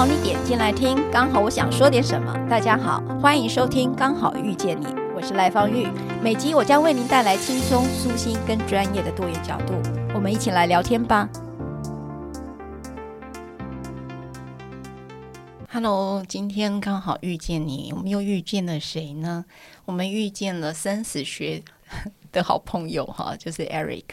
好你点进来听，刚好我想说点什么。大家好，欢迎收听《刚好遇见你》，我是赖芳玉。每集我将为您带来轻松、舒心跟专业的多元角度，我们一起来聊天吧。Hello，今天刚好遇见你，我们又遇见了谁呢？我们遇见了生死学的好朋友哈，就是 Eric。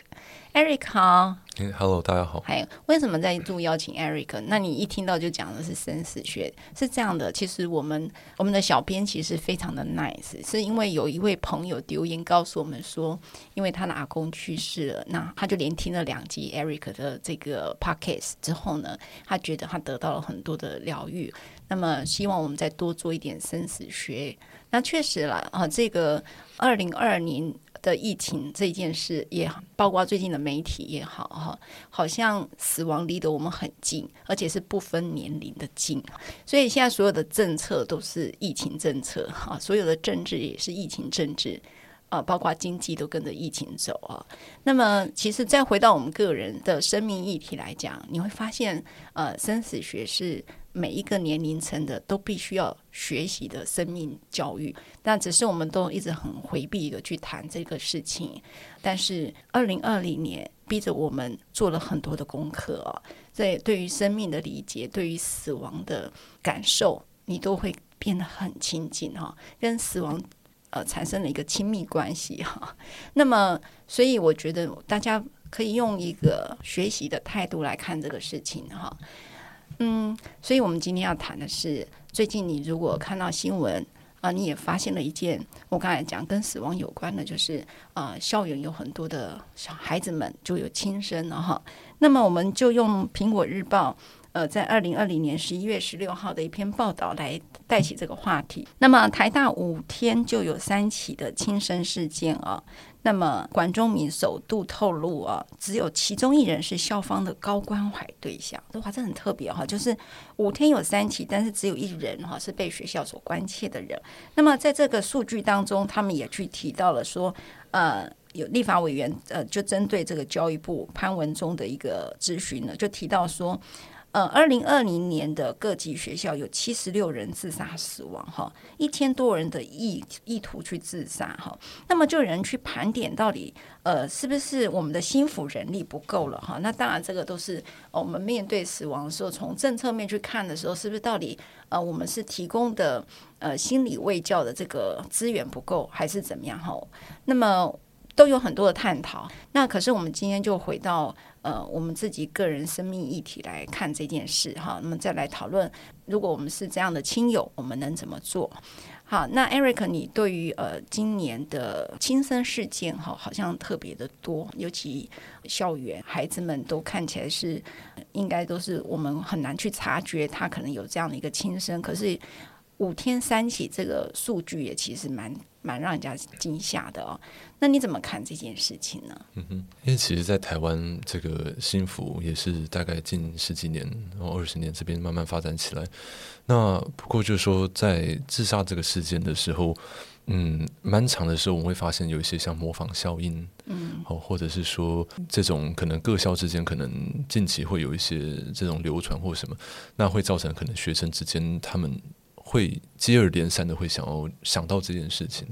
Eric 好，Hello，大家好。还有为什么在度邀请 Eric？那你一听到就讲的是生死学，是这样的。其实我们我们的小编其实非常的 nice，是因为有一位朋友留言告诉我们说，因为他的阿公去世了，那他就连听了两集 Eric 的这个 podcast 之后呢，他觉得他得到了很多的疗愈。那么希望我们再多做一点生死学。那确实了啊，这个二零二二年。的疫情这件事也，包括最近的媒体也好哈，好像死亡离得我们很近，而且是不分年龄的近。所以现在所有的政策都是疫情政策哈，所有的政治也是疫情政治啊，包括经济都跟着疫情走啊。那么，其实再回到我们个人的生命议题来讲，你会发现，呃，生死学是。每一个年龄层的都必须要学习的生命教育，但只是我们都一直很回避的去谈这个事情。但是二零二零年逼着我们做了很多的功课啊，在对于生命的理解，对于死亡的感受，你都会变得很亲近哈，跟死亡呃产生了一个亲密关系哈。那么，所以我觉得大家可以用一个学习的态度来看这个事情哈。嗯，所以我们今天要谈的是，最近你如果看到新闻啊，你也发现了一件我刚才讲跟死亡有关的，就是啊，校园有很多的小孩子们就有轻生了哈。那么我们就用苹果日报呃，在二零二零年十一月十六号的一篇报道来带起这个话题。那么台大五天就有三起的轻生事件啊。那么管中闵首度透露啊，只有其中一人是校方的高关怀对象，这话真很特别哈。就是五天有三起，但是只有一人哈是被学校所关切的人。那么在这个数据当中，他们也去提到了说，呃，有立法委员呃就针对这个教育部潘文忠的一个咨询呢，就提到说。呃，二零二零年的各级学校有七十六人自杀死亡，哈，一千多人的意意图去自杀，哈，那么就有人去盘点到底，呃，是不是我们的心辅人力不够了，哈？那当然，这个都是我们面对死亡的时候，从政策面去看的时候，是不是到底呃，我们是提供的呃心理卫教的这个资源不够，还是怎么样，哈？那么都有很多的探讨。那可是我们今天就回到。呃，我们自己个人生命议题来看这件事哈，那么再来讨论，如果我们是这样的亲友，我们能怎么做？好，那 Eric，你对于呃今年的轻生事件哈，好像特别的多，尤其校园孩子们都看起来是应该都是我们很难去察觉他可能有这样的一个轻生，可是五天三起这个数据也其实蛮。蛮让人家惊吓的哦，那你怎么看这件事情呢？嗯哼，因为其实，在台湾这个心辅也是大概近十几年，然后二十年这边慢慢发展起来。那不过就是说，在自杀这个事件的时候，嗯，蛮长的时候，我们会发现有一些像模仿效应，嗯，哦，或者是说这种可能各校之间可能近期会有一些这种流传或什么，那会造成可能学生之间他们。会接二连三的会想要想到这件事情，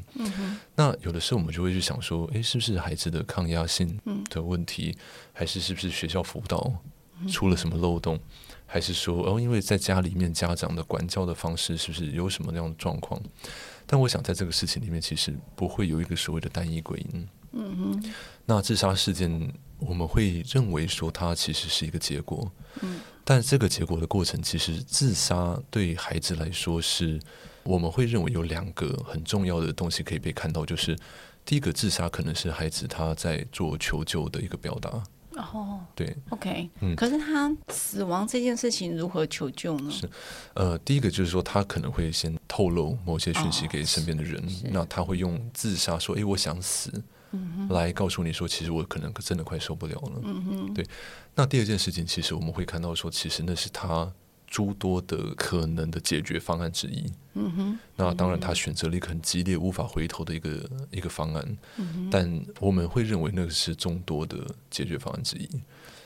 那有的时候我们就会去想说，诶，是不是孩子的抗压性的问题，嗯、还是是不是学校辅导出了什么漏洞，嗯、还是说哦，因为在家里面家长的管教的方式是不是有什么那样的状况？但我想在这个事情里面，其实不会有一个所谓的单一归因，嗯哼，那自杀事件我们会认为说它其实是一个结果，嗯。但这个结果的过程，其实自杀对孩子来说是，我们会认为有两个很重要的东西可以被看到，就是第一个，自杀可能是孩子他在做求救的一个表达。哦，对，OK，嗯，可是他死亡这件事情如何求救呢？是，呃，第一个就是说他可能会先透露某些讯息给身边的人，哦，那他会用自杀说：“诶，我想死。”来告诉你说，其实我可能真的快受不了了。嗯，对。那第二件事情，其实我们会看到说，其实那是他诸多的可能的解决方案之一。嗯哼。那当然，他选择了一个很激烈、无法回头的一个一个方案。嗯。但我们会认为那个是众多的解决方案之一。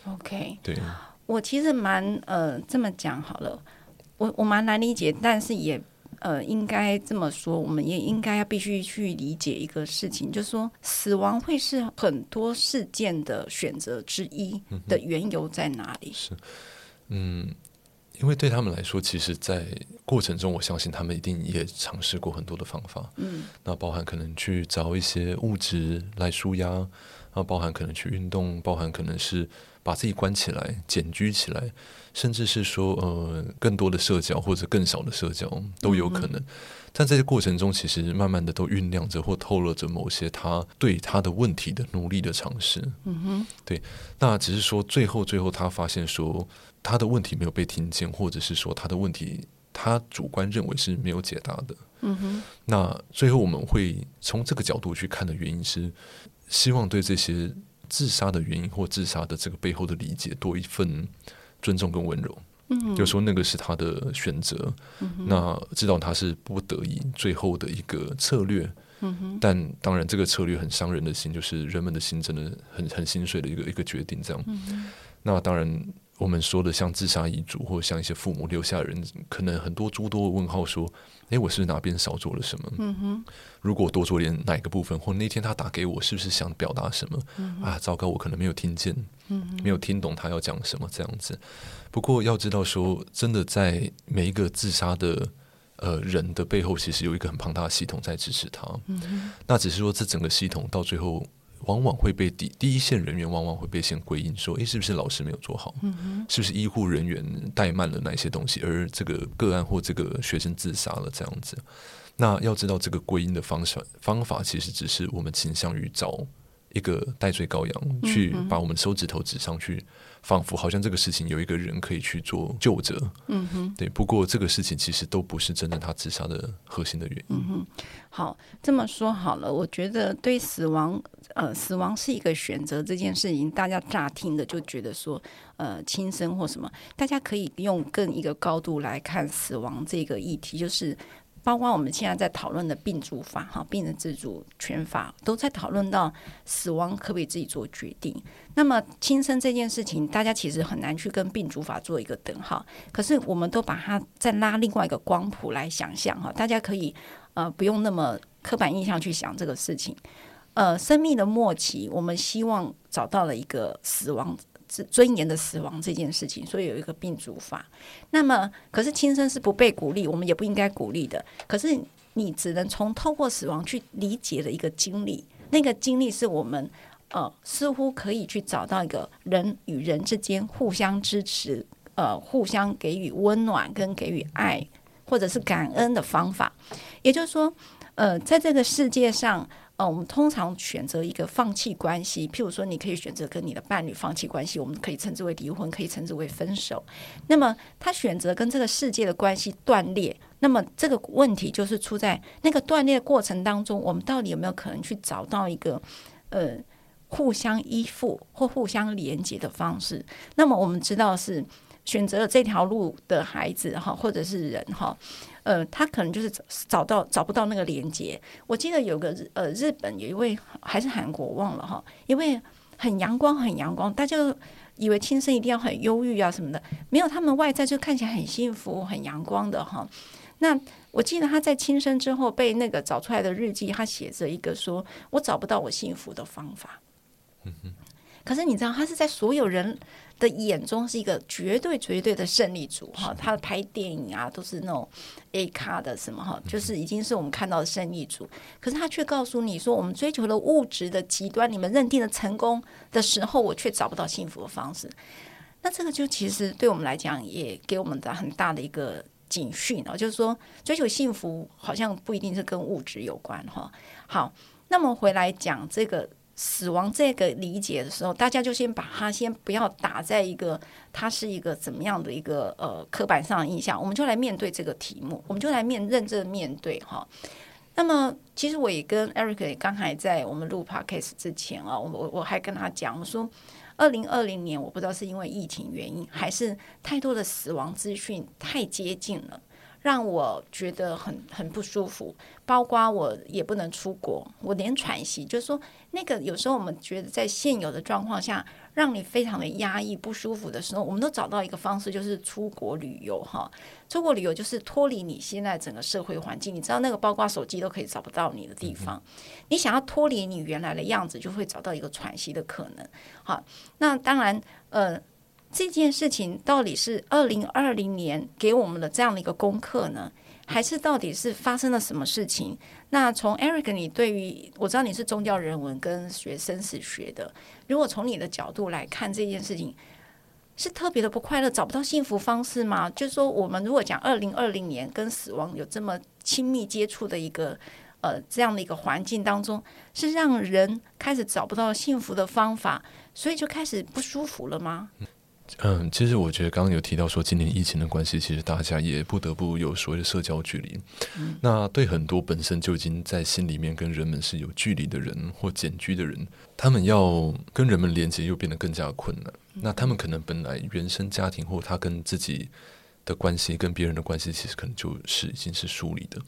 OK。对。我其实蛮呃这么讲好了。我我蛮难理解，但是也呃，应该这么说，我们也应该要必须去理解一个事情，就是说死亡会是很多事件的选择之一的缘由在哪里？是，嗯。因为对他们来说，其实，在过程中，我相信他们一定也尝试过很多的方法。嗯，那包含可能去找一些物质来舒压，然后包含可能去运动，包含可能是把自己关起来、简居起来，甚至是说呃更多的社交或者更少的社交都有可能。嗯、但在这过程中，其实慢慢的都酝酿着或透露着某些他对他的问题的努力的尝试。嗯哼，对。那只是说最后最后他发现说。他的问题没有被听见，或者是说他的问题他主观认为是没有解答的。嗯哼。那最后我们会从这个角度去看的原因是，希望对这些自杀的原因或自杀的这个背后的理解多一份尊重跟温柔。嗯。就说那个是他的选择。嗯。那知道他是不得已最后的一个策略。但当然，这个策略很伤人的心，就是人们的心真的很很心碎的一个一个决定。这样。嗯。那当然。我们说的像自杀遗嘱，或者像一些父母留下的人，可能很多诸多的问号，说：“诶，我是不是哪边少做了什么？嗯哼，如果多做点哪一个部分，或那天他打给我，是不是想表达什么？嗯，啊，糟糕，我可能没有听见，嗯，没有听懂他要讲什么这样子。不过要知道说，真的在每一个自杀的呃人的背后，其实有一个很庞大的系统在支持他。那只是说这整个系统到最后。往往会被第第一线人员往往会被先归因说，诶，是不是老师没有做好？嗯，是不是医护人员怠慢了哪些东西，而这个个案或这个学生自杀了这样子？那要知道这个归因的方式方法，其实只是我们倾向于找一个代罪羔羊，去把我们手指头指上去。仿佛好像这个事情有一个人可以去做救责，嗯哼，对。不过这个事情其实都不是真正他自杀的核心的原因。嗯哼，好，这么说好了，我觉得对死亡，呃，死亡是一个选择这件事情，大家乍听的就觉得说，呃，轻生或什么，大家可以用更一个高度来看死亡这个议题，就是。包括我们现在在讨论的病主法，哈，病人自主权法，都在讨论到死亡可不可以自己做决定。那么轻生这件事情，大家其实很难去跟病主法做一个等号。可是我们都把它再拉另外一个光谱来想象，哈，大家可以呃不用那么刻板印象去想这个事情。呃，生命的末期，我们希望找到了一个死亡。尊严的死亡这件事情，所以有一个病主法。那么，可是轻生是不被鼓励，我们也不应该鼓励的。可是，你只能从透过死亡去理解的一个经历，那个经历是我们呃似乎可以去找到一个人与人之间互相支持，呃，互相给予温暖跟给予爱，或者是感恩的方法。也就是说，呃，在这个世界上。哦，我们通常选择一个放弃关系，譬如说，你可以选择跟你的伴侣放弃关系，我们可以称之为离婚，可以称之为分手。那么，他选择跟这个世界的关系断裂，那么这个问题就是出在那个断裂过程当中，我们到底有没有可能去找到一个呃互相依附或互相连接的方式？那么我们知道是选择了这条路的孩子哈，或者是人哈。呃，他可能就是找到找不到那个连接。我记得有个日呃日本有一位还是韩国忘了哈，因为很阳光很阳光，大家都以为轻生一定要很忧郁啊什么的，没有，他们外在就看起来很幸福很阳光的哈。那我记得他在轻生之后被那个找出来的日记，他写着一个说：“我找不到我幸福的方法。”嗯哼。可是你知道，他是在所有人的眼中是一个绝对绝对的胜利组哈。他拍电影啊，都是那种 A 咖的什么哈，就是已经是我们看到的胜利组。可是他却告诉你说，我们追求了物质的极端，你们认定了成功的时候，我却找不到幸福的方式。那这个就其实对我们来讲，也给我们的很大的一个警讯啊，就是说追求幸福好像不一定是跟物质有关哈。好，那么回来讲这个。死亡这个理解的时候，大家就先把它先不要打在一个它是一个怎么样的一个呃刻板上的印象，我们就来面对这个题目，我们就来面认真面对哈。那么其实我也跟 Eric 刚才在我们录 Podcast 之前啊，我我我还跟他讲，我说二零二零年我不知道是因为疫情原因，还是太多的死亡资讯太接近了。让我觉得很很不舒服，包括我也不能出国，我连喘息，就是说那个有时候我们觉得在现有的状况下，让你非常的压抑、不舒服的时候，我们都找到一个方式，就是出国旅游哈。出国旅游就是脱离你现在整个社会环境，你知道那个包括手机都可以找不到你的地方，你想要脱离你原来的样子，就会找到一个喘息的可能。好，那当然，呃，这件事情到底是二零二零年给我们的这样的一个功课呢？还是到底是发生了什么事情？那从 Eric，你对于我知道你是宗教人文跟学生死学的，如果从你的角度来看这件事情，是特别的不快乐，找不到幸福方式吗？就是说，我们如果讲二零二零年跟死亡有这么亲密接触的一个呃这样的一个环境当中，是让人开始找不到幸福的方法，所以就开始不舒服了吗？嗯，其实我觉得刚刚有提到说，今年疫情的关系，其实大家也不得不有所谓的社交距离。嗯。那对很多本身就已经在心里面跟人们是有距离的人或简居的人，他们要跟人们连接又变得更加困难。那他们可能本来原生家庭或他跟自己的关系跟别人的关系，其实可能就是已经是疏离的。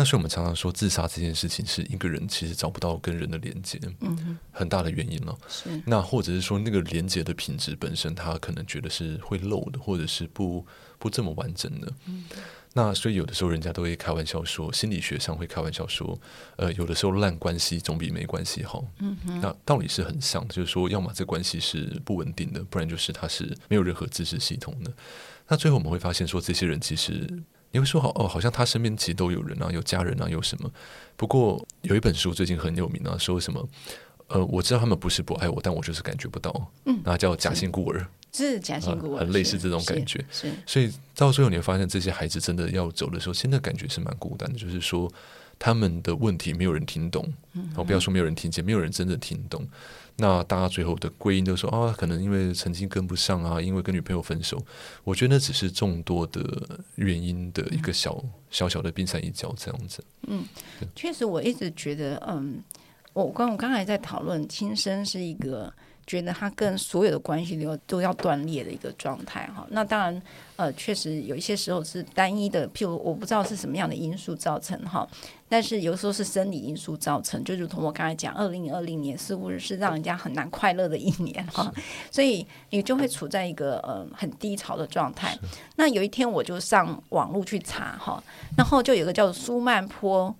但是我们常常说，自杀这件事情是一个人其实找不到跟人的连接，嗯，很大的原因了。是，那或者是说，那个连接的品质本身，他可能觉得是会漏的，或者是不不这么完整的。嗯，那所以有的时候人家都会开玩笑说，心理学上会开玩笑说，呃，有的时候烂关系总比没关系好。嗯哼，那道理是很像的，就是说，要么这关系是不稳定的，不然就是它是没有任何支持系统的。那最后我们会发现说，这些人其实。你会说好哦，好像他身边其实都有人啊，有家人啊，有什么？不过有一本书最近很有名啊，说什么？呃，我知道他们不是不爱我，但我就是感觉不到。嗯，那叫假性孤儿，是假性孤儿，呃，很类似这种感觉。是，所以到最后你会发现，这些孩子真的要走的时候，现在感觉是蛮孤单的，就是说他们的问题没有人听懂，嗯，我不要说没有人听见，没有人真的听懂。那大家最后的归因都说啊，可能因为成绩跟不上啊，因为跟女朋友分手。我觉得那只是众多的原因的一个小、小小的冰山一角这样子。嗯，确实，我一直觉得，嗯，我刚我刚才在讨论轻生是一个。觉得他跟所有的关系都都要断裂的一个状态哈，那当然呃确实有一些时候是单一的，譬如我不知道是什么样的因素造成哈，但是有时候是生理因素造成，就如同我刚才讲，二零二零年似乎是让人家很难快乐的一年哈，所以你就会处在一个呃很低潮的状态。那有一天我就上网络去查哈，然后就有个叫做苏曼坡。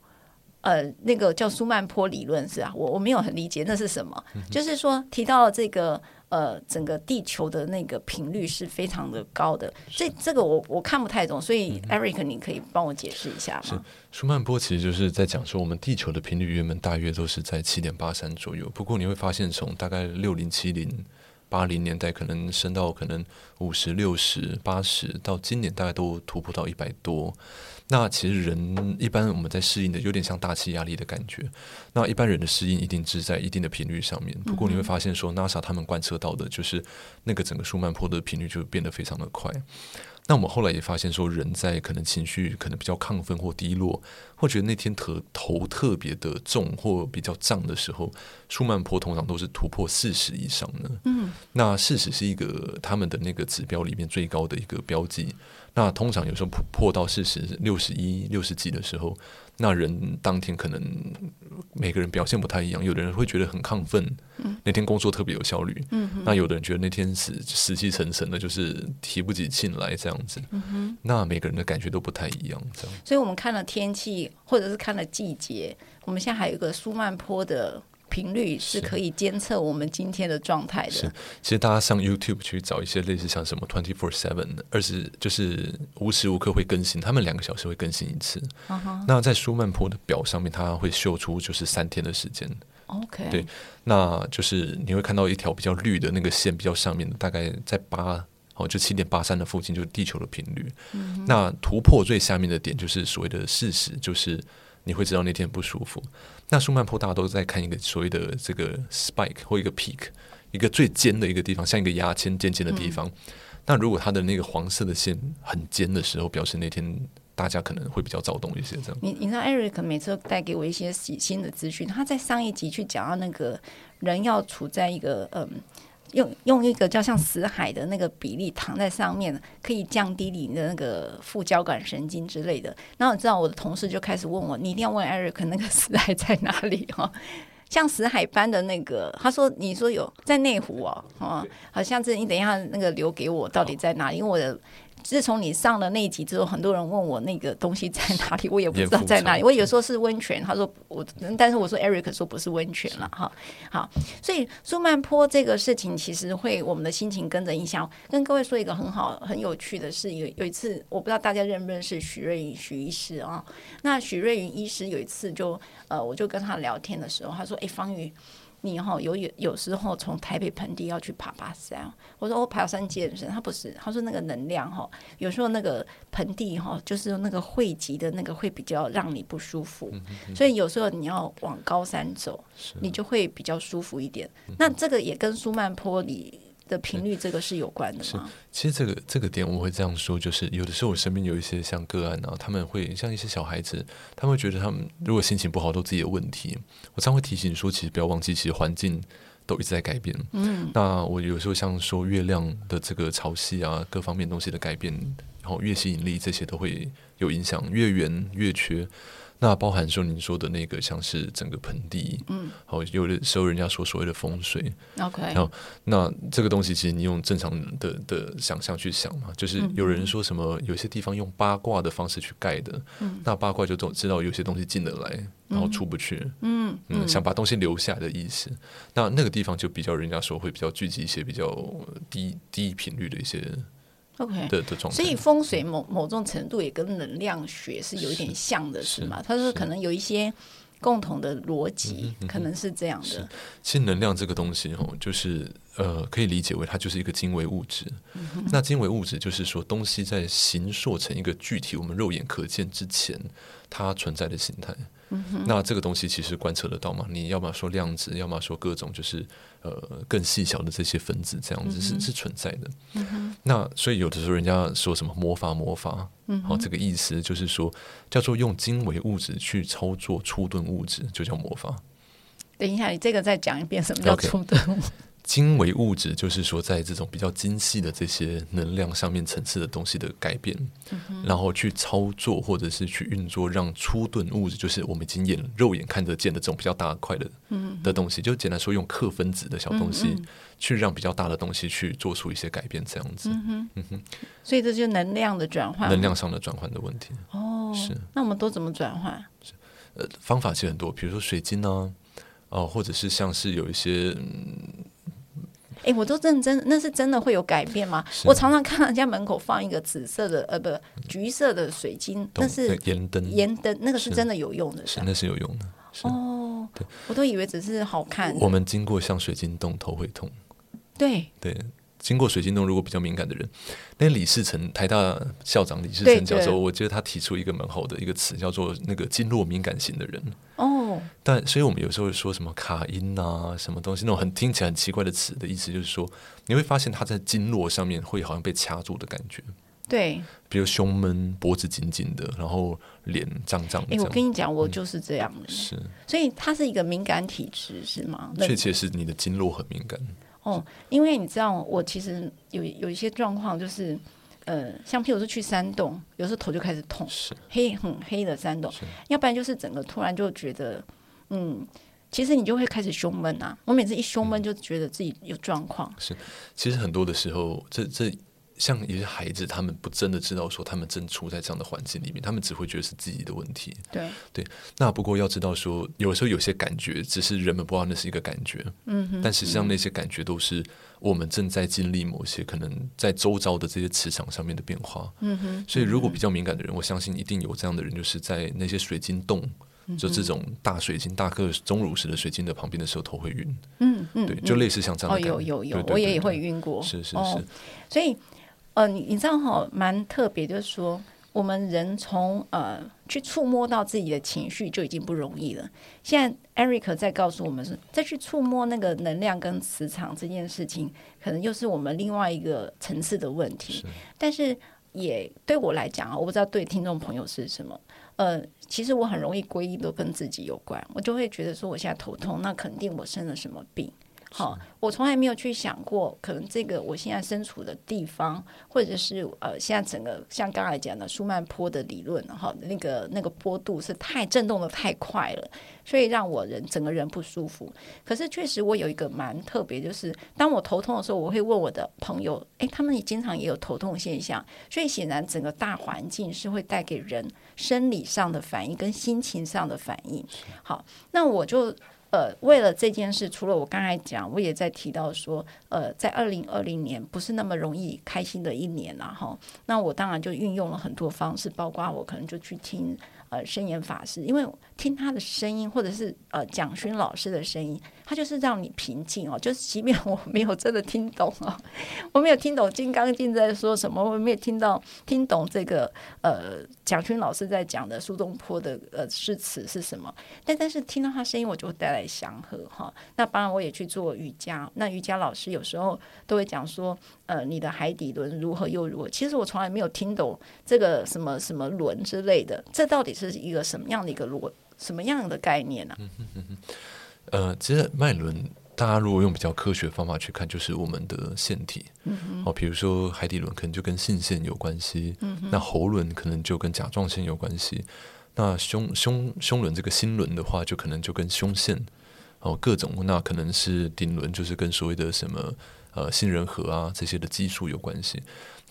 呃，那个叫苏曼坡理论是啊，我我没有很理解那是什么，嗯、就是说提到了这个呃，整个地球的那个频率是非常的高的，这这个我我看不太懂，所以 Eric 你可以帮我解释一下吗？是苏曼波其实就是在讲说，我们地球的频率原本大约都是在七点八三左右，不过你会发现从大概六零七零。八零年代可能升到可能五十六十八十，到今年大概都突破到一百多。那其实人一般我们在适应的有点像大气压力的感觉。那一般人的适应一定是在一定的频率上面。不过你会发现说，NASA 他们观测到的就是那个整个舒曼坡的频率就变得非常的快。那我们后来也发现说，人在可能情绪可能比较亢奋或低落，或觉得那天头头特别的重或比较胀的时候，舒曼坡通常都是突破四十以上的。嗯，那四十是一个他们的那个指标里面最高的一个标记。那通常有时候破破到四十六十一、六十几的时候，那人当天可能每个人表现不太一样。有的人会觉得很亢奋，嗯、那天工作特别有效率。嗯、那有的人觉得那天死死气沉沉的，就是提不起劲来这样子。嗯、那每个人的感觉都不太一样，这样。所以我们看了天气，或者是看了季节，我们现在还有一个苏曼坡的。频率是可以监测我们今天的状态的。是，其实大家上 YouTube 去找一些类似像什么 Twenty Four Seven 的，二十就是无时无刻会更新，他们两个小时会更新一次。Uh -huh. 那在舒曼坡的表上面，它会秀出就是三天的时间。OK，对，那就是你会看到一条比较绿的那个线，比较上面的，大概在八哦，就七点八三的附近，就是地球的频率。Uh. 那突破最下面的点，就是所谓的事实，就是。你会知道那天不舒服。那舒曼坡大家都在看一个所谓的这个 spike 或一个 peak，一个最尖的一个地方，像一个牙签尖尖的地方。嗯、那如果它的那个黄色的线很尖的时候，表示那天大家可能会比较躁动一些。这样。你你知道 Eric 每次都带给我一些新的资讯。他在上一集去讲到那个人要处在一个嗯。用用一个叫像死海的那个比例躺在上面，可以降低你的那个副交感神经之类的。然后你知道我的同事就开始问我，你一定要问艾瑞克那个 死海在哪里哈？像死海般的那个，他说你说有在内湖哦，哦，好像是你等一下那个留给我到底在哪里？因为我的。自从你上了那一集之后，很多人问我那个东西在哪里，我也不知道在哪里。我有时候是温泉，他说我，但是我说 Eric 说不是温泉了哈。好，所以苏曼坡这个事情其实会我们的心情跟着影响。跟各位说一个很好很有趣的事，有有一次我不知道大家认不认识许瑞云许医师啊？那许瑞云医师有一次就呃，我就跟他聊天的时候，他说：“哎，芳玉。”你哈有有有时候从台北盆地要去爬爬山，我说我爬山健身，他不是，他说那个能量哈，有时候那个盆地哈，就是那个汇集的那个会比较让你不舒服，所以有时候你要往高山走，你就会比较舒服一点。那这个也跟苏曼坡里。的频率，这个是有关的吗？其实这个这个点我会这样说，就是有的时候我身边有一些像个案啊，他们会像一些小孩子，他们会觉得他们如果心情不好都自己的问题。我常会提醒说，其实不要忘记，其实环境都一直在改变。嗯，那我有时候像说月亮的这个潮汐啊，各方面东西的改变，然后月吸引力这些都会有影响，月圆月缺。那包含说您说的那个，像是整个盆地，嗯，好，有的时候人家说所谓的风水，OK，然后那这个东西其实你用正常的的想象去想嘛，就是有人说什么有些地方用八卦的方式去盖的，嗯，那八卦就总知道有些东西进得来，然后出不去，嗯嗯，嗯，想把东西留下的意思，那那个地方就比较人家说会比较聚集一些比较低低频率的一些。OK，的的状态，所以风水某某种程度也跟能量学是有一点像的，是吗？他说可能有一些共同的逻辑，可能是这样的。其实能量这个东西，哦，就是呃，可以理解为它就是一个精微物质。那精微物质就是说，东西在形塑成一个具体我们肉眼可见之前，它存在的形态。嗯、那这个东西其实观测得到吗？你要么说量子，要么说各种就是呃更细小的这些分子，这样子是、嗯、是存在的。嗯、那所以有的时候人家说什么魔法魔法，好、这个意思就是说叫做用精微物质去操作初顿物质，就叫魔法。等一下，你这个再讲一遍，什么叫初顿物.精微物质就是说，在这种比较精细的这些能量上面层次的东西的改变，嗯、然后去操作或者是去运作，让粗钝物质，就是我们已经眼肉眼看得见的这种比较大块的、嗯、的东西，就简单说，用克分子的小东西去让比较大的东西去做出一些改变，这样子。嗯哼，嗯哼，所以这就是能量的转换，能量上的转换的问题。哦，是。那我们都怎么转换？呃，方法其实很多，比如说水晶啊，哦、呃，或者是像是有一些。嗯哎、欸，我都认真，那是真的会有改变吗？我常常看人家门口放一个紫色的，呃，不，橘色的水晶，那是盐灯，盐灯，那个是真的有用的，是，那是有用的。哦，对，我都以为只是好看。我们经过像水晶洞，头会痛。对对。经过水晶洞，如果比较敏感的人，那李世成台大校长李世成教授，我觉得他提出一个蛮好的一个词，叫做那个经络敏感型的人。哦，但所以我们有时候会说什么卡音啊，什么东西那种很听起来很奇怪的词的意思，就是说你会发现他在经络上面会好像被掐住的感觉。对，比如胸闷、脖子紧紧的，然后脸胀胀的。哎，我跟你讲，我就是这样的。嗯、是，所以他是一个敏感体质，是吗？确切是你的经络很敏感。哦，因为你知道，我其实有有一些状况，就是，呃，像譬如说去山洞，有时候头就开始痛，是黑很黑的山洞，要不然就是整个突然就觉得，嗯，其实你就会开始胸闷啊。我每次一胸闷，就觉得自己有状况。嗯。是，其实很多的时候，这这。像一些孩子，他们不真的知道说他们正处在这样的环境里面，他们只会觉得是自己的问题。对对，那不过要知道说，有时候有些感觉只是人们不知道那是一个感觉，嗯哼，但实际上那些感觉都是我们正在经历某些可能在周遭的这些磁场上面的变化。嗯哼，所以如果比较敏感的人，我相信一定有这样的人，就是在那些水晶洞，就这种大水晶、大颗钟乳石的水晶的旁边的时候头会晕。嗯嗯，对，就类似像这样。哦，有有有，我也会晕过。是是是，所以。呃，你你知道哈，蛮特别，就是说，我们人从呃去触摸到自己的情绪就已经不容易了。现在 Eric 在告诉我们是，再去触摸那个能量跟磁场这件事情，可能又是我们另外一个层次的问题。是。但是也对我来讲啊，我不知道对听众朋友是什么。呃，其实我很容易归因都跟自己有关，我就会觉得说，我现在头痛，那肯定我生了什么病。好，我从来没有去想过，可能这个我现在身处的地方，或者是呃，现在整个像刚才讲的舒曼坡的理论，哈，那个那个坡度是太震动的太快了，所以让我人整个人不舒服。可是确实我有一个蛮特别，就是当我头痛的时候，我会问我的朋友，诶，他们也经常也有头痛现象，所以显然整个大环境是会带给人生理上的反应跟心情上的反应。好，那我就。呃，为了这件事，除了我刚才讲，我也在提到说，呃，在二零二零年不是那么容易开心的一年了哈。那我当然就运用了很多方式，包括我可能就去听。呃，深言法师，因为听他的声音，或者是呃蒋勋老师的声音，他就是让你平静哦。就是即便我没有真的听懂哦，我没有听懂《金刚经》在说什么，我没有听到听懂这个呃蒋勋老师在讲的苏东坡的呃诗词是什么，但但是听到他声音，我就会带来祥和哈。那当然，我也去做瑜伽，那瑜伽老师有时候都会讲说，呃，你的海底轮如何又如何。其实我从来没有听懂这个什么什么轮之类的，这到底是？一个什么样的一个逻，什么样的概念呢、啊？嗯嗯嗯呃，其实脉轮，大家如果用比较科学的方法去看，就是我们的腺体。嗯哼哦，比如说海底轮可能就跟性腺有关系。嗯哼那喉轮可能就跟甲状腺有关系。那胸胸胸轮这个心轮的话，就可能就跟胸腺哦各种。那可能是顶轮，就是跟所谓的什么呃杏仁核啊这些的激素有关系。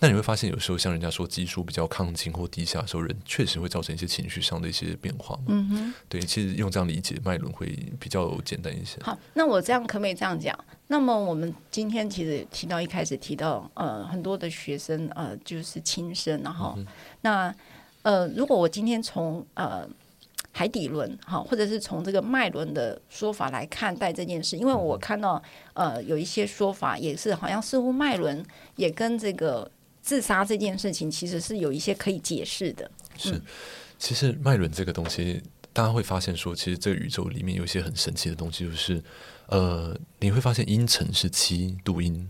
那你会发现，有时候像人家说激素比较亢进或低下的时候，人确实会造成一些情绪上的一些变化。嗯哼，对，其实用这样理解脉轮会比较简单一些。好，那我这样可不可以这样讲？那么我们今天其实提到一开始提到，呃，很多的学生呃就是轻生，然后、嗯、那呃，如果我今天从呃海底轮哈，或者是从这个脉轮的说法来看待这件事，因为我看到呃有一些说法也是好像似乎脉轮也跟这个。自杀这件事情其实是有一些可以解释的。是，其实脉轮这个东西，大家会发现说，其实这个宇宙里面有一些很神奇的东西，就是呃，你会发现阴沉是七度音，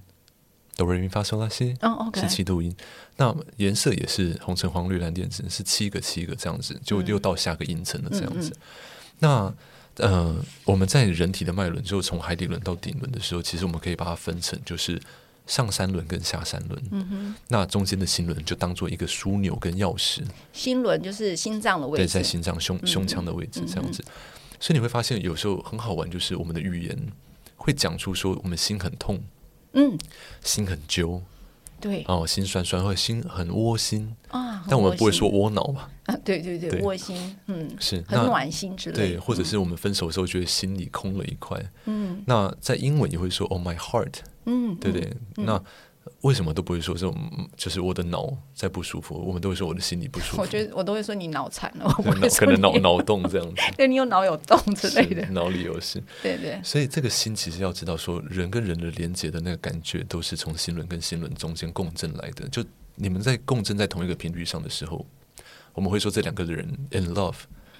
哆瑞咪发嗦拉西，哦，OK，是七度音。那颜色也是红橙黄绿蓝靛紫，是七个七个这样子，就又到下个音层了这样子。嗯嗯嗯、那呃，我们在人体的脉轮，就从海底轮到顶轮的时候，其实我们可以把它分成就是。上三轮跟下三轮，那中间的心轮就当做一个枢纽跟钥匙。心轮就是心脏的位置，对，在心脏胸胸腔的位置这样子。嗯、所以你会发现，有时候很好玩，就是我们的语言会讲出说我们心很痛，嗯，心很揪，对，哦，心酸酸或者心很窝心。啊，但我们不会说窝囊吧？啊，对对对，窝心，嗯，是很暖心之类。的。对，或者是我们分手的时候觉得心里空了一块，嗯，那在英文也会说 Oh my heart。嗯，对对，嗯、那为什么都不会说这种？就是我的脑在不舒服，我们都会说我的心里不舒服。我觉得我都会说你脑残了，我可能脑脑洞这样子。对，你有脑有洞之类的，脑里有心。对对，所以这个心其实要知道，说人跟人的连接的那个感觉，都是从心轮跟心轮中间共振来的。就你们在共振在同一个频率上的时候，我们会说这两个人 in love，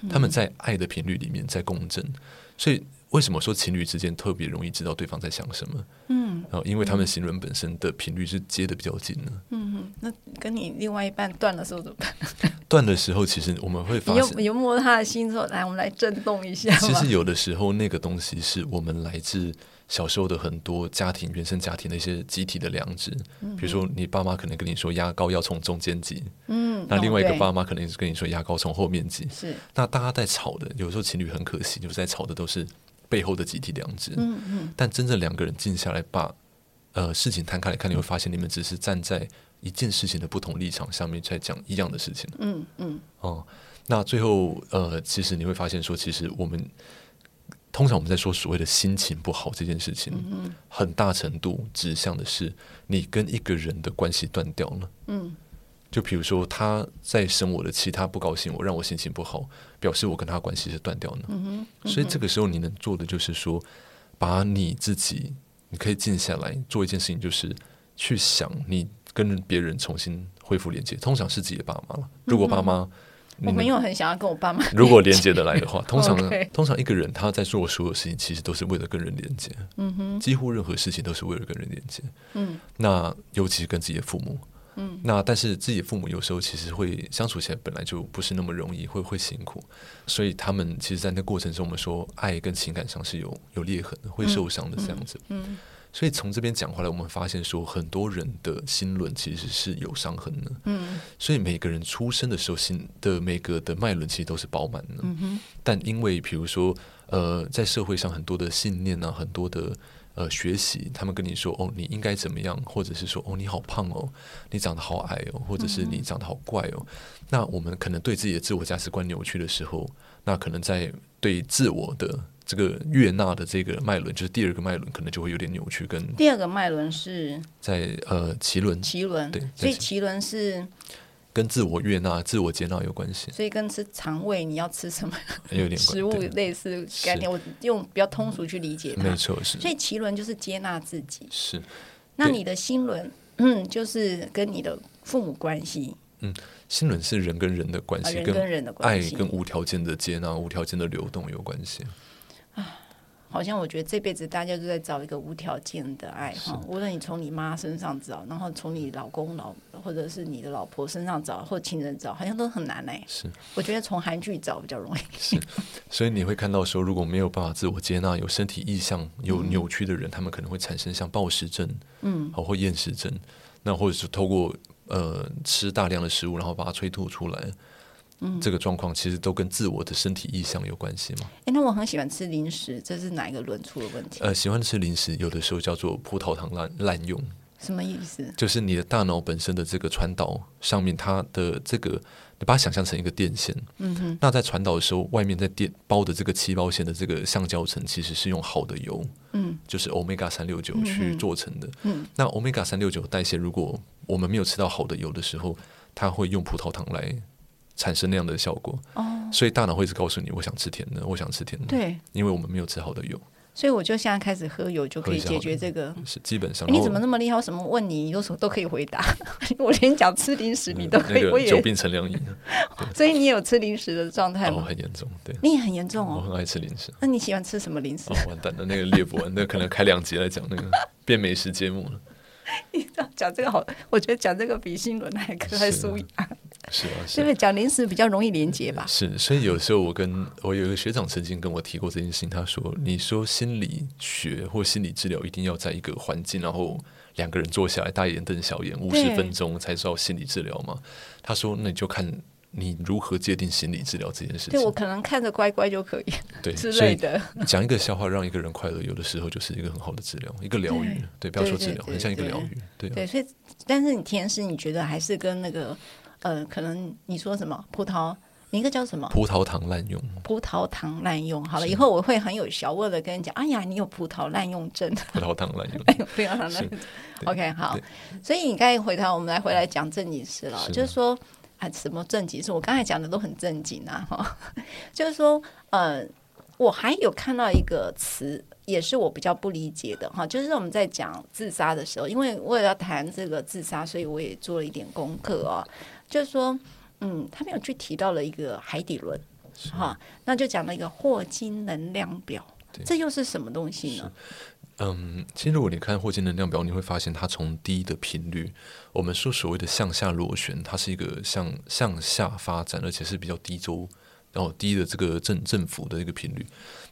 他们在爱的频率里面在共振，所以。为什么说情侣之间特别容易知道对方在想什么？嗯，然后因为他们心轮本身的频率是接的比较近的。嗯哼，那跟你另外一半断的时候怎么办？断的时候，其实我们会发现，你有摸他的心说：“来，我们来震动一下。”其实有的时候，那个东西是我们来自小时候的很多家庭、原生家庭的一些集体的良知。嗯、比如说，你爸妈可能跟你说牙膏要从中间挤，嗯，那另外一个爸妈可能是跟你说牙膏从后面挤。是，那大家在吵的，有时候情侣很可惜，就是在吵的都是。背后的集体良知，嗯嗯，但真正两个人静下来把呃事情摊开来看，你会发现你们只是站在一件事情的不同立场上面在讲一样的事情，嗯嗯，哦，那最后呃，其实你会发现说，其实我们通常我们在说所谓的心情不好这件事情，嗯，很大程度指向的是你跟一个人的关系断掉了，嗯。就比如说，他在生我的气，他不高兴，我让我心情不好，表示我跟他关系是断掉的。嗯嗯、所以这个时候你能做的就是说，把你自己，你可以静下来做一件事情，就是去想你跟别人重新恢复连接。通常是自己的爸妈了。如果爸妈，嗯、我没有很想要跟我爸妈。如果连接的来的话，通常呢通常一个人他在做所有事情，其实都是为了跟人连接。嗯哼，几乎任何事情都是为了跟人连接。嗯，那尤其是跟自己的父母。嗯，那但是自己父母有时候其实会相处起来本来就不是那么容易，会会辛苦，所以他们其实，在那过程中，我们说爱跟情感上是有有裂痕的，会受伤的这样子。嗯，嗯，所以从这边讲回来，我们发现说，很多人的心轮其实是有伤痕的。嗯，所以每个人出生的时候，心的每个的脉轮其实都是饱满的。但因为比如说，呃，在社会上很多的信念啊，很多的。呃，学习他们跟你说哦，你应该怎么样，或者是说哦，你好胖哦，你长得好矮哦，或者是你长得好怪哦。嗯、那我们可能对自己的自我价值观扭曲的时候，那可能在对自我的这个悦纳的这个脉轮，就是第二个脉轮，可能就会有点扭曲。跟第二个脉轮是在呃脐轮，脐轮对，所以脐轮是。跟自我悦纳、自我接纳有关系，所以跟吃肠胃你要吃什么 有点食物类似概念。我用比较通俗去理解它，没错是。所以脐轮就是接纳自己，是。那你的心轮，嗯，就是跟你的父母关系。嗯，心轮是人跟人的关系，人跟人的关系，爱跟无条件的接纳、无条件的流动有关系。好像我觉得这辈子大家都在找一个无条件的爱哈，无论你从你妈身上找，然后从你老公老或者是你的老婆身上找，或情人找，好像都很难哎。是，我觉得从韩剧找比较容易。是，所以你会看到说，如果没有办法自我接纳，有身体意向有扭曲的人，嗯、他们可能会产生像暴食症，嗯，或厌食症，那或者是透过呃吃大量的食物，然后把它催吐出来。嗯，这个状况其实都跟自我的身体意向有关系吗？哎，那我很喜欢吃零食，这是哪一个轮出的问题？呃，喜欢吃零食，有的时候叫做葡萄糖滥滥用。什么意思？就是你的大脑本身的这个传导上面，它的这个你把它想象成一个电线。嗯哼。那在传导的时候，外面在电包的这个气包线的这个橡胶层，其实是用好的油，嗯，就是 Omega 三六九去做成的。嗯。那 Omega 三六九代谢，如果我们没有吃到好的油的时候，它会用葡萄糖来。产生那样的效果，oh. 所以大脑会一直告诉你，我想吃甜的，我想吃甜的。对，因为我们没有吃好的油，所以我就现在开始喝油就可以解决这个。是基本上，你怎么那么厉害？我什么问你，你都都可以回答。我连讲吃零食你都可以，嗯那个、久病成良医。所以你有吃零食的状态吗？哦、很严重，对，你也很严重哦。我很爱吃零食。那你喜欢吃什么零食？哦、完蛋了，那个列不完，那可能开两集来讲那个 变美食节目了。你讲这个好，我觉得讲这个比新轮还可还舒压。是啊，是因为讲零食比较容易连接吧？是，所以有时候我跟我有一个学长曾经跟我提过这件事情，他说：“你说心理学或心理治疗一定要在一个环境，然后两个人坐下来大眼瞪小眼五十分钟才知道心理治疗吗？”他说：“那你就看你如何界定心理治疗这件事情。”对，我可能看着乖乖就可以，对 之类的。讲一个笑话让一个人快乐，有的时候就是一个很好的治疗，一个疗愈。对，对，不要说治疗，很像一个疗愈。对，对，所以但是你甜食，你觉得还是跟那个。呃，可能你说什么葡萄，你一个叫什么？葡萄糖滥用。葡萄糖滥用，好了，以后我会很有小味的跟你讲。哎呀，你有葡萄滥用症。葡萄糖滥用。葡萄糖滥用。OK，好。所以你刚才回头，我们来回来讲正经事了。是就是说啊，什么正经事？我刚才讲的都很正经啊，哈。就是说，呃，我还有看到一个词，也是我比较不理解的哈。就是我们在讲自杀的时候，因为为了要谈这个自杀，所以我也做了一点功课啊。就是说，嗯，他没有去提到了一个海底轮，哈，那就讲了一个霍金能量表，这又是什么东西呢？嗯，其实如果你看霍金能量表，你会发现它从低的频率，我们说所谓的向下螺旋，它是一个向向下发展，而且是比较低周，然后低的这个振振幅的一个频率。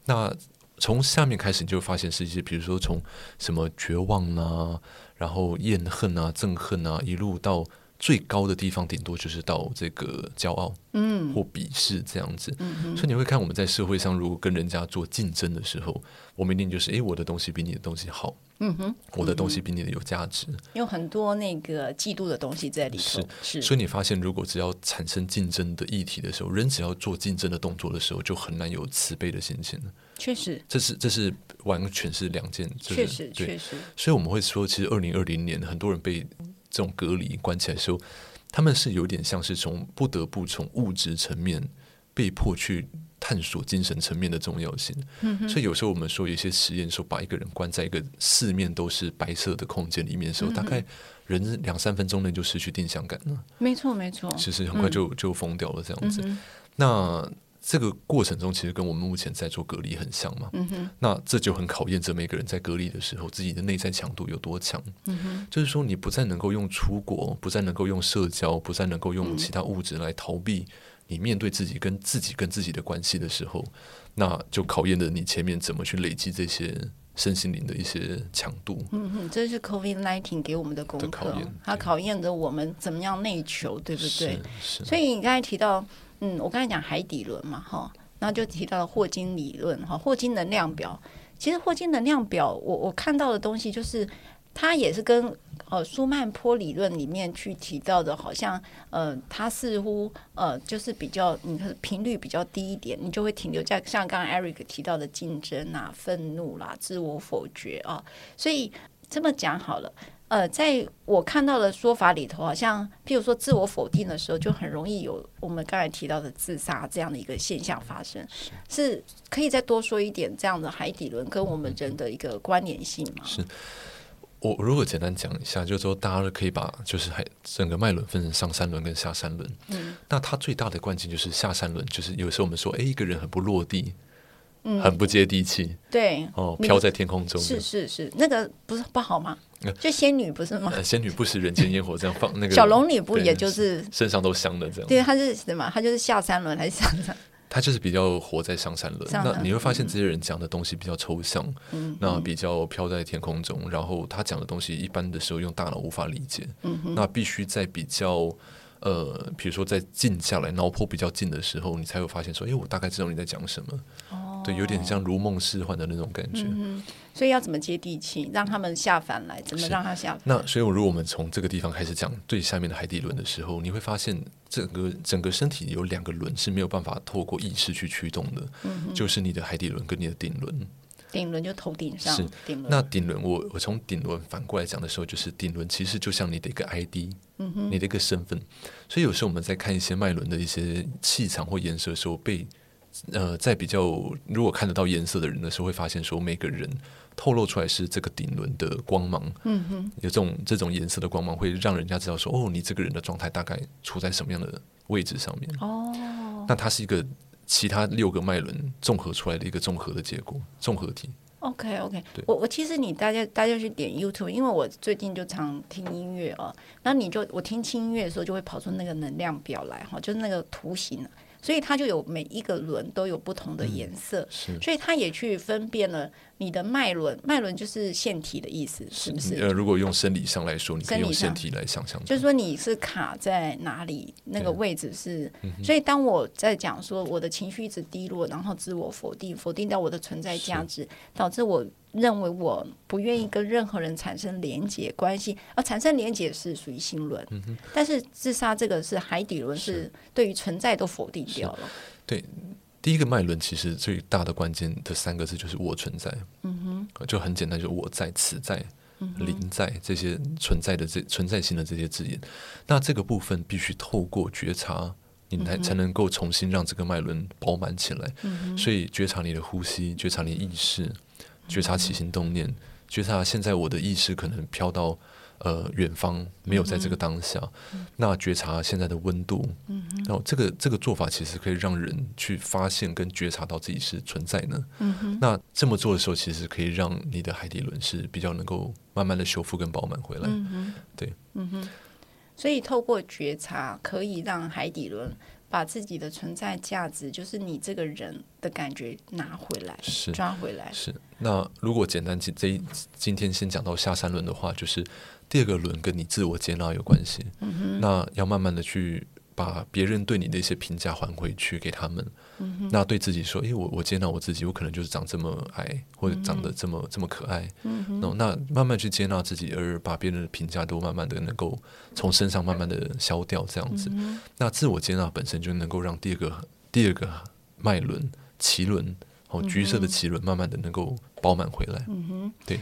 那从下面开始，你就会发现是一些，比如说从什么绝望啊，然后厌恨啊、憎恨啊，一路到。最高的地方顶多就是到这个骄傲，嗯，或鄙视这样子，嗯，所以你会看我们在社会上，如果跟人家做竞争的时候，我们一定就是，诶，我的东西比你的东西好，嗯哼，我的东西比你的有价值，有很多那个嫉妒的东西在里头，是。是，所以你发现，如果只要产生竞争的议题的时候，人只要做竞争的动作的时候，就很难有慈悲的心情。确实，这是这是完全是两件，确实确实，所以我们会说，其实二零二零年很多人被。这种隔离关起来的时候，他们是有点像是从不得不从物质层面被迫去探索精神层面的重要性。嗯哼。所以有时候我们说有一些实验说，把一个人关在一个四面都是白色的空间里面的时候，嗯、大概人两三分钟内就失去定向感了。没错，没错。其实很快就就疯掉了这样子。嗯、那这个过程中，其实跟我们目前在做隔离很像嘛。那这就很考验着每个人在隔离的时候，自己的内在强度有多强。就是说，你不再能够用出国，不再能够用社交，不再能够用其他物质来逃避你面对自己跟自己跟自己的关系的时候，那就考验着你前面怎么去累积这些。身心灵的一些强度，嗯哼，这是 COVID nineteen 给我们的功课，考它考验着我们怎么样内求，对不对？所以你刚才提到，嗯，我刚才讲海底轮嘛，哈，然后就提到了霍金理论，哈，霍金能量表。其实霍金能量表，我我看到的东西就是。它也是跟呃舒曼波理论里面去提到的，好像呃，它似乎呃就是比较你看频率比较低一点，你就会停留在像刚刚 Eric 提到的竞争啊、愤怒啦、自我否决啊。所以这么讲好了，呃，在我看到的说法里头，好像譬如说自我否定的时候，就很容易有我们刚才提到的自杀这样的一个现象发生。是可以再多说一点这样的海底轮跟我们人的一个关联性吗？是。我如果简单讲一下，就是说大家可以把就是海整个脉轮分成上三轮跟下三轮。嗯，那它最大的关键就是下三轮，就是有时候我们说，哎，一个人很不落地，嗯，很不接地气，对，哦，飘在天空中，是是是，那个不是不好吗？就仙女不是吗？呃、仙女不食人间烟火，这样放那个 小龙女不也就是身上都香的这样？对，她是什么？她就是下三轮还是上三？她就是比较活在上三轮，那你会发现这些人讲的东西比较抽象，嗯、那比较飘在天空中，然后他讲的东西一般的时候用大脑无法理解，嗯、那必须在比较呃，比如说在静下来、脑波比较静的时候，你才会发现说，哎，我大概知道你在讲什么。哦对，有点像如梦似幻的那种感觉。嗯，所以要怎么接地气，让他们下凡来？怎么让他下凡？那所以，如果我们从这个地方开始讲最下面的海底轮的时候，你会发现，整个整个身体有两个轮是没有办法透过意识去驱动的，嗯，就是你的海底轮跟你的顶轮。顶轮就头顶上，是顶轮。那顶轮，我我从顶轮反过来讲的时候，就是顶轮其实就像你的一个 ID，你的一个身份。所以有时候我们在看一些脉轮的一些气场或颜色的时候，被呃，在比较如果看得到颜色的人的时候，会发现说每个人透露出来是这个顶轮的光芒，嗯哼，有这种这种颜色的光芒，会让人家知道说，哦，你这个人的状态大概处在什么样的位置上面。哦，那它是一个其他六个脉轮综合出来的一个综合的结果，综合体。OK OK，我我其实你大家大家去点 YouTube，因为我最近就常听音乐啊，然后你就我听轻音乐的时候就会跑出那个能量表来哈，就是那个图形。所以它就有每一个轮都有不同的颜色，嗯，所以它也去分辨了。你的脉轮，脉轮就是腺体的意思，是不是？呃，如果用生理上来说，你可以用腺体来想象，就是说你是卡在哪里，那个位置是。所以当我在讲说我的情绪一直低落，然后自我否定，否定掉我的存在价值，导致我认为我不愿意跟任何人产生连结关系，而产生连结是属于心轮。嗯，但是自杀这个是海底轮，是对于存在都否定掉了。对。第一个脉轮其实最大的关键的三个字就是“我存在”，嗯哼，就很简单，就是“我在此在”、嗯“临在”这些存在的这存在性的这些字眼。那这个部分必须透过觉察，你才才能够重新让这个脉轮饱满起来。嗯。所以觉察你的呼吸，觉察你的意识，觉察起心动念，觉察现在我的意识可能飘到。呃，远方没有在这个当下，嗯、那觉察现在的温度，嗯，然后这个这个做法其实可以让人去发现跟觉察到自己是存在呢。嗯，那这么做的时候，其实可以让你的海底轮是比较能够慢慢的修复跟饱满回来。嗯，对，嗯哼，所以透过觉察，可以让海底轮把自己的存在价值，就是你这个人的感觉拿回来，是抓回来。是。那如果简单今这一今天先讲到下三轮的话，就是。第二个轮跟你自我接纳有关系，嗯，那要慢慢的去把别人对你的一些评价还回去给他们，嗯，那对自己说，诶，我我接纳我自己，我可能就是长这么矮，或者长得这么，嗯，这么可爱，嗯，那那慢慢去接纳自己，而把别人的评价都慢慢的能够从身上慢慢的消掉，这样子，嗯，那自我接纳本身就能够让第二个第二个脉轮脐轮哦，橘色的脐轮慢慢的能够饱满回来，嗯哼，对，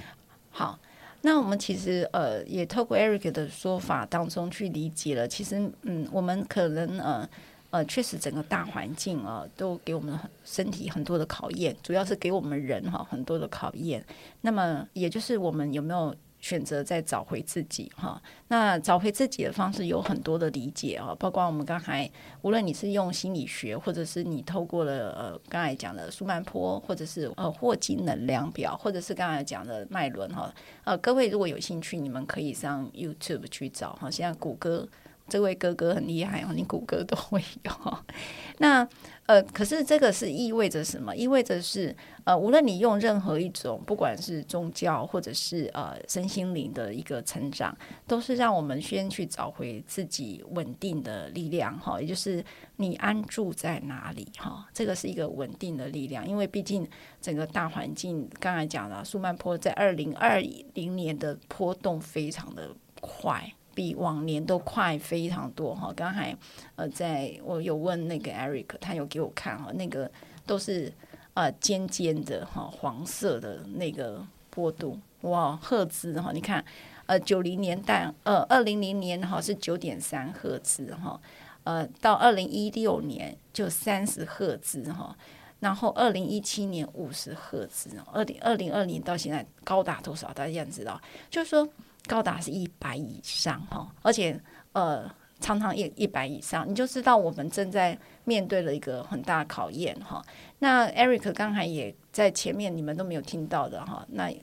好。那我们其实呃，也透过 Eric 的说法当中去理解了，其实嗯，我们可能呃呃，确实整个大环境啊，都给我们身体很多的考验，主要是给我们人哈很多的考验。那么也就是我们有没有选择再找回自己哈。那找回自己的方式有很多的理解啊，包括我们刚才无论你是用心理学，或者是你透过了呃刚才讲的苏曼坡，或者是呃霍金能量表，或者是刚才讲的脉轮哈。呃，各位如果有兴趣，你们可以上 YouTube 去找哈。现在谷歌这位哥哥很厉害哦，你谷歌都会有。那呃，可是这个是意味着什么？意味着是呃，无论你用任何一种，不管是宗教或者是呃身心灵的一个成长，都是让我们先去找回自己稳定的力量哈，也就是你安住在哪里哈，这个是一个稳定的力量，因为毕竟整个大环境，刚才讲了，苏曼坡在二零二零年的波动非常的快。比往年都快非常多哈！刚才呃，在我有问那个 Eric，他有给我看哈，那个都是呃尖尖的哈，黄色的那个波度哇，赫兹哈，你看呃九零年代呃二零零年哈是九点三赫兹哈，呃到二零一六年就三十赫兹哈，然后二零一七年五十赫兹，二零二零二零到现在高达多少？大家想知道，就是说。高达是一百以上哈，而且呃，常常一一百以上，你就知道我们正在面对了一个很大考验哈。那 Eric 刚才也在前面，你们都没有听到的哈。那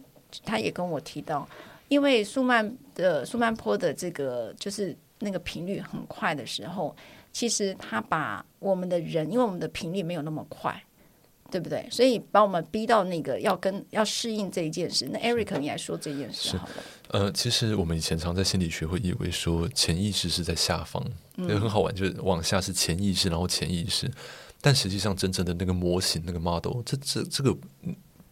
他也跟我提到，因为舒曼的舒曼波的这个就是那个频率很快的时候，其实他把我们的人，因为我们的频率没有那么快。对不对？所以把我们逼到那个要跟要适应这一件事。那 Eric，你来说这件事好了。呃，其实我们以前常在心理学会以为说潜意识是在下方，也、嗯、很好玩，就是往下是潜意识，然后潜意识。但实际上，真正的那个模型，那个 model，这这这个，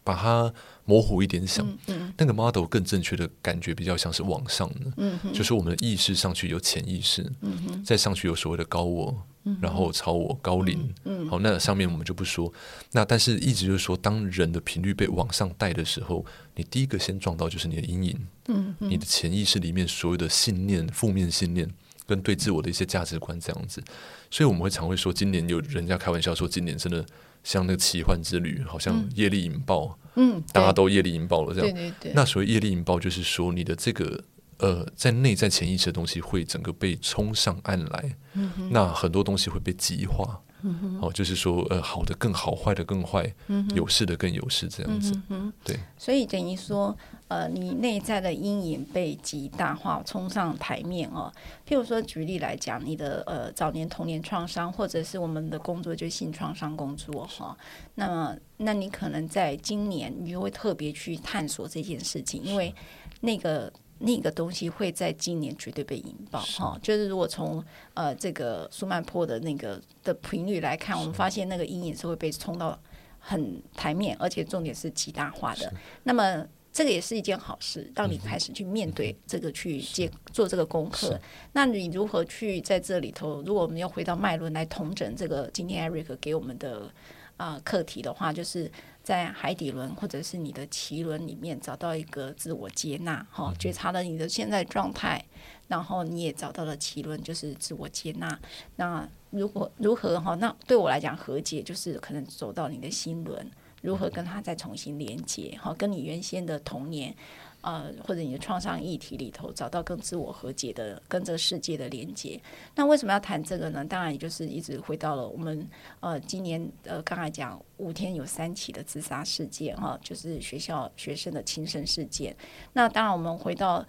把它模糊一点想，嗯嗯、那个 model 更正确的感觉比较像是往上的，嗯、就是我们的意识上去有潜意识，嗯、再上去有所谓的高我。然后超我高灵，嗯嗯、好，那上面我们就不说。那但是一直就是说，当人的频率被往上带的时候，你第一个先撞到就是你的阴影，你的潜意识里面所有的信念、负面信念跟对自我的一些价值观这样子。所以我们会常会说，今年有人家开玩笑说，今年真的像那个奇幻之旅，好像业力引爆，嗯，大家都业力引爆了这样。对对对。那所谓业力引爆，就是说你的这个。呃，在内在潜意识的东西会整个被冲上岸来，嗯、哼那很多东西会被极化，嗯、哦，就是说，呃，好的更好，坏的更坏，嗯、有事的更有事，这样子，嗯、对。所以等于说，呃，你内在的阴影被极大化，冲上台面哦。譬如说，举例来讲，你的呃早年童年创伤，或者是我们的工作就性创伤工作哈、哦，那么，那你可能在今年，你就会特别去探索这件事情，因为那个。那个东西会在今年绝对被引爆哈、哦，就是如果从呃这个苏曼坡的那个的频率来看，我们发现那个阴影是会被冲到很台面，而且重点是极大化的。那么这个也是一件好事，当你开始去面对这个，去接做这个功课，那你如何去在这里头？如果我们要回到脉轮来统整这个今天 Eric 给我们的啊、呃、课题的话，就是。在海底轮或者是你的脐轮里面找到一个自我接纳，哈，觉察了你的现在状态，然后你也找到了脐轮，就是自我接纳。那如果如何哈？那对我来讲，和解就是可能走到你的心轮，如何跟他再重新连接，哈，跟你原先的童年。呃，或者你的创伤议题里头找到跟自我和解的、跟这个世界的连接。那为什么要谈这个呢？当然，也就是一直回到了我们呃，今年呃，刚才讲五天有三起的自杀事件哈，就是学校学生的轻生事件。那当然，我们回到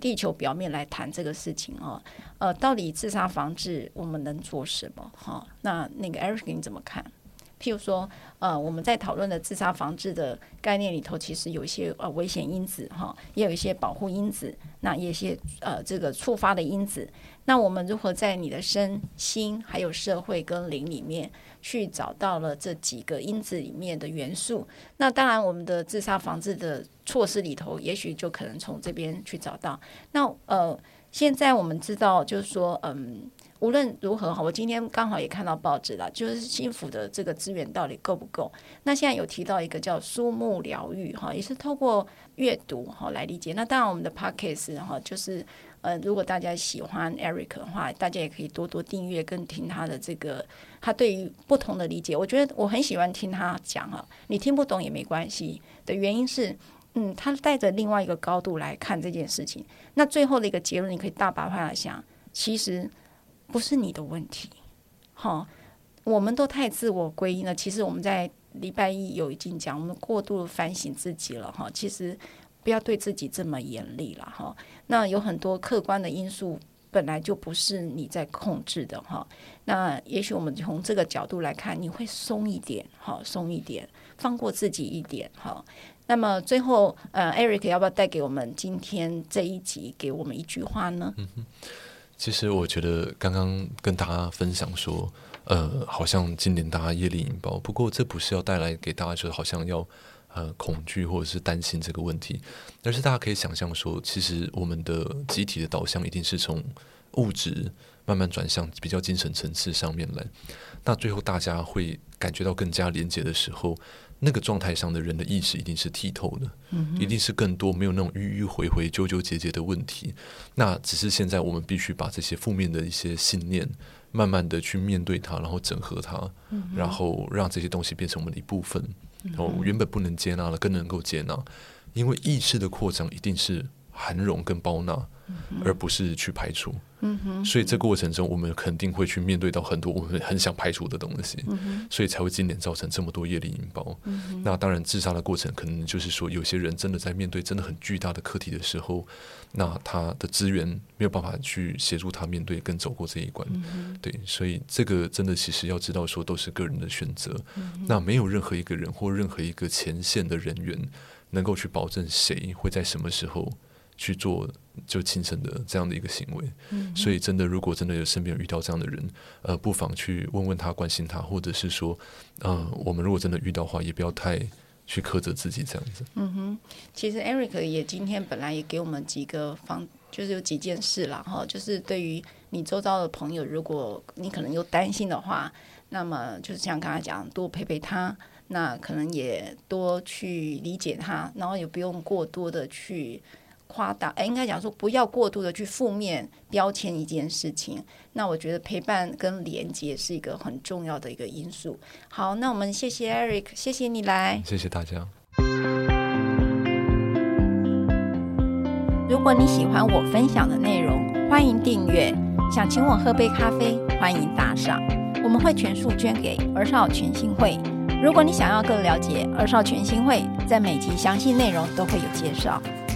地球表面来谈这个事情啊，呃，到底自杀防治我们能做什么？哈，那那个 Eric 你怎么看？譬如说，呃，我们在讨论的自杀防治的概念里头，其实有一些呃危险因子哈，也有一些保护因子，那一些呃这个触发的因子。那我们如何在你的身心还有社会跟灵里面去找到了这几个因子里面的元素？那当然，我们的自杀防治的措施里头，也许就可能从这边去找到。那呃，现在我们知道，就是说，嗯。无论如何哈，我今天刚好也看到报纸了，就是幸福的这个资源到底够不够？那现在有提到一个叫书目疗愈哈，也是透过阅读哈来理解。那当然我们的 Podcast 哈，就是呃，如果大家喜欢 Eric 的话，大家也可以多多订阅跟听他的这个他对于不同的理解。我觉得我很喜欢听他讲哈，你听不懂也没关系的原因是。嗯，他带着另外一个高度来看这件事情。那最后的一个结论，你可以大白话来想，其实不是你的问题。好，我们都太自我归因了。其实我们在礼拜一有已经讲，我们过度反省自己了。哈，其实不要对自己这么严厉了。哈，那有很多客观的因素。本来就不是你在控制的哈，那也许我们从这个角度来看，你会松一点，哈，松一点，放过自己一点，哈。那么最后，呃，Eric 要不要带给我们今天这一集给我们一句话呢？其实我觉得刚刚跟大家分享说，呃，好像今年大家业力引爆，不过这不是要带来给大家，就是好像要。呃，恐惧或者是担心这个问题，而是大家可以想象说，其实我们的集体的导向一定是从物质慢慢转向比较精神层次上面来。那最后大家会感觉到更加连结的时候，那个状态上的人的意识一定是剔透的，嗯，一定是更多没有那种迂迂回回、纠纠结结的问题。那只是现在我们必须把这些负面的一些信念，慢慢的去面对它，然后整合它，然后让这些东西变成我们的一部分。然后，原本不能接纳了，更能够接纳，因为意识的扩张一定是涵容跟包纳，而不是去排除。嗯哼，所以这个过程中，我们肯定会去面对到很多我们很想排除的东西，嗯、所以才会今年造成这么多业力引爆。嗯、那当然，自杀的过程可能就是说，有些人真的在面对真的很巨大的课题的时候，那他的资源没有办法去协助他面对跟走过这一关。嗯、对，所以这个真的其实要知道说，都是个人的选择。嗯、那没有任何一个人或任何一个前线的人员能够去保证谁会在什么时候。去做就轻生的这样的一个行为，嗯、所以真的，如果真的有身边有遇到这样的人，呃，不妨去问问他，关心他，或者是说，呃，我们如果真的遇到的话，也不要太去苛责自己这样子。嗯哼，其实 Eric 也今天本来也给我们几个方，就是有几件事啦哈，就是对于你周遭的朋友，如果你可能有担心的话，那么就是像刚才讲，多陪陪他，那可能也多去理解他，然后也不用过多的去。夸大，哎，应该讲说不要过度的去负面标签一件事情。那我觉得陪伴跟连接是一个很重要的一个因素。好，那我们谢谢 Eric，谢谢你来，谢谢大家。如果你喜欢我分享的内容，欢迎订阅。想请我喝杯咖啡，欢迎打赏，我们会全数捐给儿少全新会。如果你想要更了解儿少全新会，在每集详细内容都会有介绍。